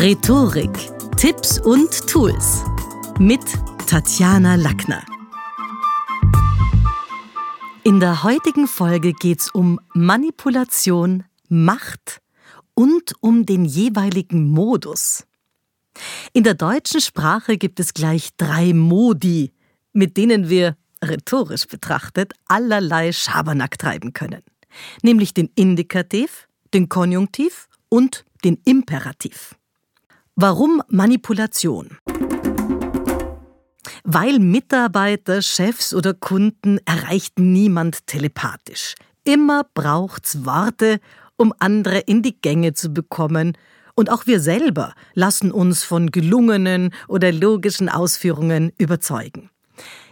Rhetorik, Tipps und Tools mit Tatjana Lackner. In der heutigen Folge geht es um Manipulation, Macht und um den jeweiligen Modus. In der deutschen Sprache gibt es gleich drei Modi, mit denen wir, rhetorisch betrachtet, allerlei Schabernack treiben können. Nämlich den Indikativ, den Konjunktiv und den Imperativ. Warum Manipulation? Weil Mitarbeiter, Chefs oder Kunden erreicht niemand telepathisch. Immer braucht's Worte, um andere in die Gänge zu bekommen. Und auch wir selber lassen uns von gelungenen oder logischen Ausführungen überzeugen.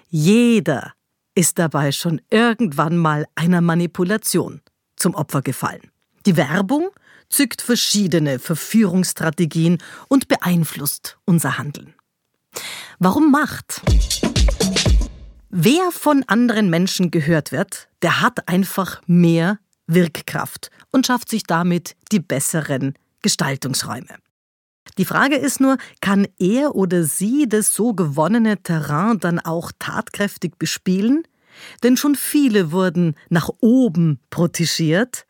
Jeder ist dabei schon irgendwann mal einer Manipulation zum Opfer gefallen. Die Werbung zückt verschiedene Verführungsstrategien und beeinflusst unser Handeln. Warum Macht? Wer von anderen Menschen gehört wird, der hat einfach mehr Wirkkraft und schafft sich damit die besseren Gestaltungsräume. Die Frage ist nur, kann er oder sie das so gewonnene Terrain dann auch tatkräftig bespielen? Denn schon viele wurden nach oben protegiert,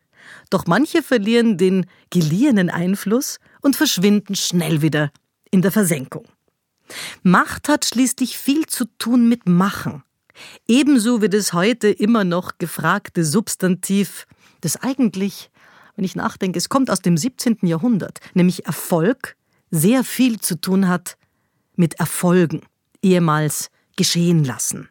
doch manche verlieren den geliehenen Einfluss und verschwinden schnell wieder in der Versenkung. Macht hat schließlich viel zu tun mit Machen. Ebenso wie das heute immer noch gefragte Substantiv, das eigentlich, wenn ich nachdenke, es kommt aus dem 17. Jahrhundert, nämlich Erfolg, sehr viel zu tun hat mit Erfolgen, ehemals geschehen lassen.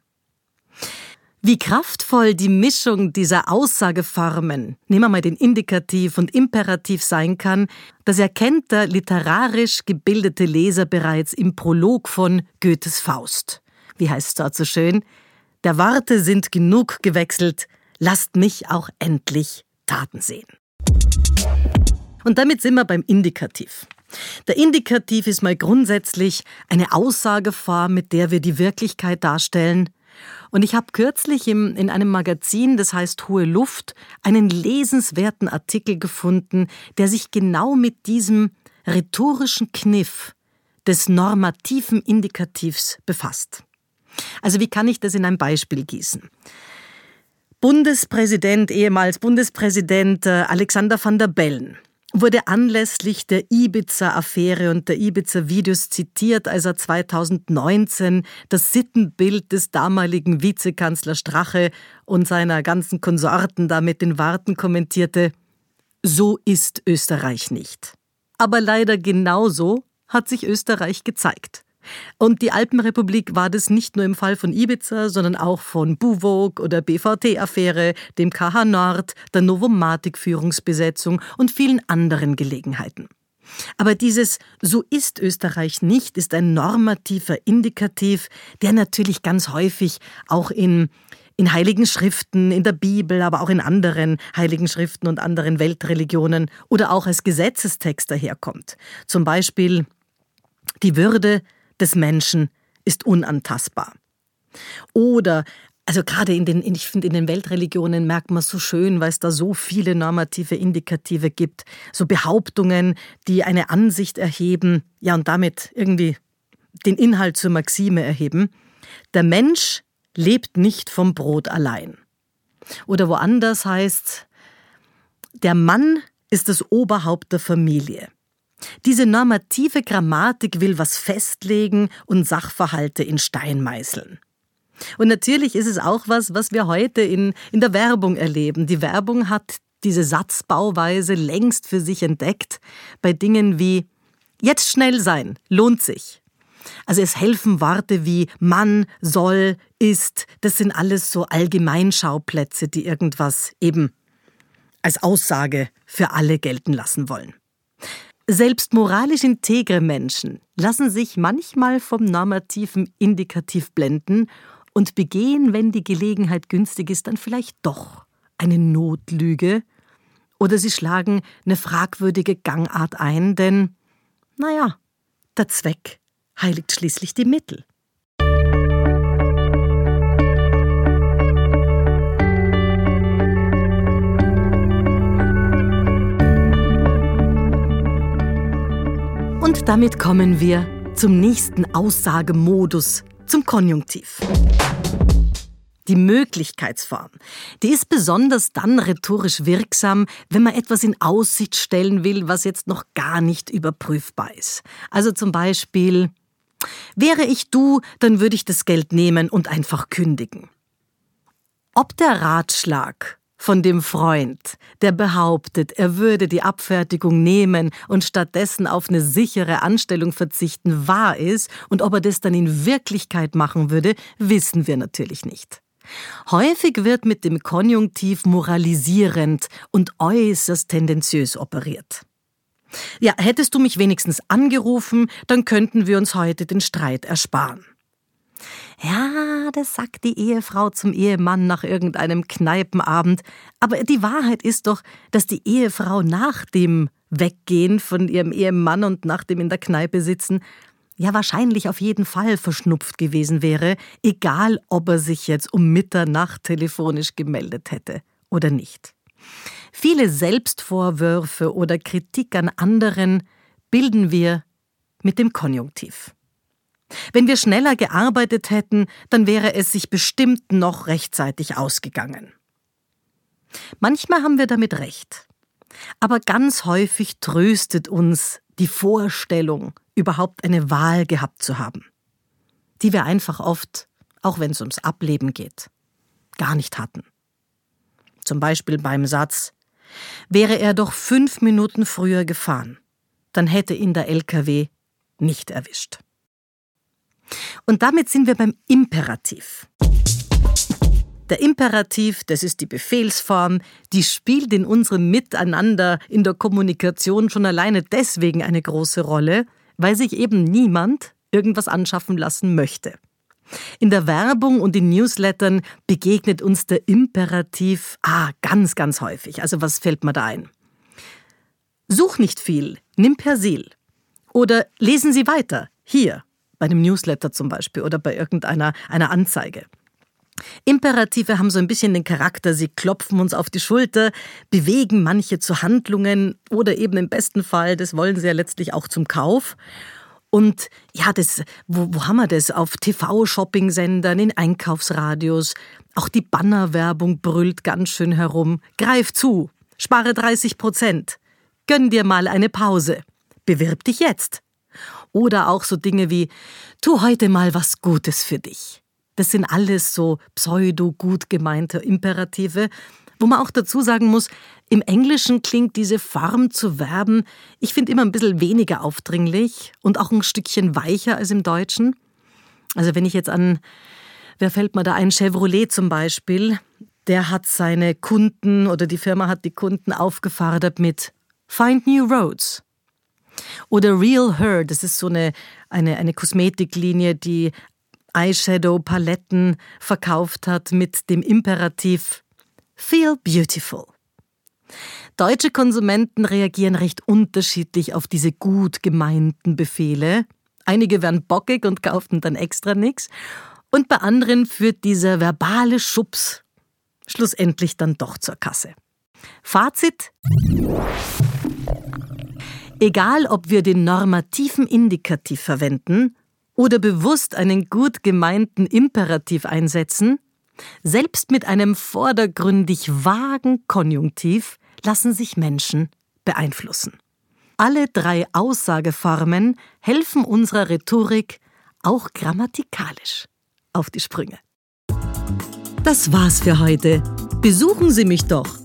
Wie kraftvoll die Mischung dieser Aussageformen, nehmen wir mal den Indikativ und Imperativ sein kann, das erkennt der literarisch gebildete Leser bereits im Prolog von Goethes Faust. Wie heißt es dort so schön? Der Worte sind genug gewechselt, lasst mich auch endlich Taten sehen. Und damit sind wir beim Indikativ. Der Indikativ ist mal grundsätzlich eine Aussageform, mit der wir die Wirklichkeit darstellen, und ich habe kürzlich im, in einem Magazin, das heißt Hohe Luft, einen lesenswerten Artikel gefunden, der sich genau mit diesem rhetorischen Kniff des normativen Indikativs befasst. Also wie kann ich das in ein Beispiel gießen? Bundespräsident, ehemals Bundespräsident äh, Alexander van der Bellen wurde anlässlich der Ibiza-Affäre und der Ibiza-Videos zitiert, als er 2019 das Sittenbild des damaligen Vizekanzler Strache und seiner ganzen Konsorten da mit den Warten kommentierte. So ist Österreich nicht. Aber leider genauso hat sich Österreich gezeigt. Und die Alpenrepublik war das nicht nur im Fall von Ibiza, sondern auch von Buwog oder BVT-Affäre, dem KH Nord, der Novomatic-Führungsbesetzung und vielen anderen Gelegenheiten. Aber dieses So ist Österreich nicht ist ein normativer Indikativ, der natürlich ganz häufig auch in in heiligen Schriften, in der Bibel, aber auch in anderen heiligen Schriften und anderen Weltreligionen oder auch als Gesetzestext daherkommt. Zum Beispiel die Würde des Menschen ist unantastbar. Oder also gerade in den, ich finde, in den Weltreligionen merkt man so schön, weil es da so viele normative Indikative gibt, so Behauptungen, die eine Ansicht erheben, ja und damit irgendwie den Inhalt zur Maxime erheben. Der Mensch lebt nicht vom Brot allein. Oder woanders heißt, der Mann ist das Oberhaupt der Familie. Diese normative Grammatik will was festlegen und Sachverhalte in Stein meißeln. Und natürlich ist es auch was, was wir heute in, in der Werbung erleben. Die Werbung hat diese Satzbauweise längst für sich entdeckt bei Dingen wie jetzt schnell sein, lohnt sich. Also es helfen Worte wie Mann, soll, ist, das sind alles so Allgemeinschauplätze, die irgendwas eben als Aussage für alle gelten lassen wollen. Selbst moralisch integre Menschen lassen sich manchmal vom normativen Indikativ blenden und begehen, wenn die Gelegenheit günstig ist, dann vielleicht doch eine Notlüge oder sie schlagen eine fragwürdige Gangart ein, denn, naja, der Zweck heiligt schließlich die Mittel. Und damit kommen wir zum nächsten Aussagemodus, zum Konjunktiv. Die Möglichkeitsform, die ist besonders dann rhetorisch wirksam, wenn man etwas in Aussicht stellen will, was jetzt noch gar nicht überprüfbar ist. Also zum Beispiel, wäre ich du, dann würde ich das Geld nehmen und einfach kündigen. Ob der Ratschlag von dem Freund, der behauptet, er würde die Abfertigung nehmen und stattdessen auf eine sichere Anstellung verzichten, wahr ist und ob er das dann in Wirklichkeit machen würde, wissen wir natürlich nicht. Häufig wird mit dem Konjunktiv moralisierend und äußerst tendenziös operiert. Ja, hättest du mich wenigstens angerufen, dann könnten wir uns heute den Streit ersparen. Ja, das sagt die Ehefrau zum Ehemann nach irgendeinem Kneipenabend. Aber die Wahrheit ist doch, dass die Ehefrau nach dem Weggehen von ihrem Ehemann und nach dem in der Kneipe sitzen, ja wahrscheinlich auf jeden Fall verschnupft gewesen wäre, egal ob er sich jetzt um Mitternacht telefonisch gemeldet hätte oder nicht. Viele Selbstvorwürfe oder Kritik an anderen bilden wir mit dem Konjunktiv. Wenn wir schneller gearbeitet hätten, dann wäre es sich bestimmt noch rechtzeitig ausgegangen. Manchmal haben wir damit recht. Aber ganz häufig tröstet uns die Vorstellung, überhaupt eine Wahl gehabt zu haben, die wir einfach oft, auch wenn es ums Ableben geht, gar nicht hatten. Zum Beispiel beim Satz, wäre er doch fünf Minuten früher gefahren, dann hätte ihn der LKW nicht erwischt. Und damit sind wir beim Imperativ. Der Imperativ, das ist die Befehlsform, die spielt in unserem Miteinander in der Kommunikation schon alleine deswegen eine große Rolle, weil sich eben niemand irgendwas anschaffen lassen möchte. In der Werbung und in Newslettern begegnet uns der Imperativ ah, ganz, ganz häufig. Also was fällt mir da ein? Such nicht viel, nimm Persil. Oder lesen Sie weiter, hier bei einem Newsletter zum Beispiel oder bei irgendeiner einer Anzeige. Imperative haben so ein bisschen den Charakter, sie klopfen uns auf die Schulter, bewegen manche zu Handlungen oder eben im besten Fall, das wollen sie ja letztlich auch zum Kauf. Und ja, das, wo, wo haben wir das? Auf TV-Shopping-Sendern, in Einkaufsradios. Auch die Bannerwerbung brüllt ganz schön herum. Greif zu, spare 30 Prozent. Gönn dir mal eine Pause. Bewirb dich jetzt. Oder auch so Dinge wie, tu heute mal was Gutes für dich. Das sind alles so pseudo-gut gemeinte Imperative, wo man auch dazu sagen muss, im Englischen klingt diese Form zu werben, ich finde immer ein bisschen weniger aufdringlich und auch ein Stückchen weicher als im Deutschen. Also wenn ich jetzt an, wer fällt mir da ein, Chevrolet zum Beispiel, der hat seine Kunden oder die Firma hat die Kunden aufgefordert mit Find New Roads. Oder Real Her, das ist so eine, eine, eine Kosmetiklinie, die Eyeshadow-Paletten verkauft hat mit dem Imperativ Feel Beautiful. Deutsche Konsumenten reagieren recht unterschiedlich auf diese gut gemeinten Befehle. Einige werden bockig und kaufen dann extra nichts. Und bei anderen führt dieser verbale Schubs schlussendlich dann doch zur Kasse. Fazit. Egal, ob wir den normativen Indikativ verwenden oder bewusst einen gut gemeinten Imperativ einsetzen, selbst mit einem vordergründig vagen Konjunktiv lassen sich Menschen beeinflussen. Alle drei Aussageformen helfen unserer Rhetorik auch grammatikalisch auf die Sprünge. Das war's für heute. Besuchen Sie mich doch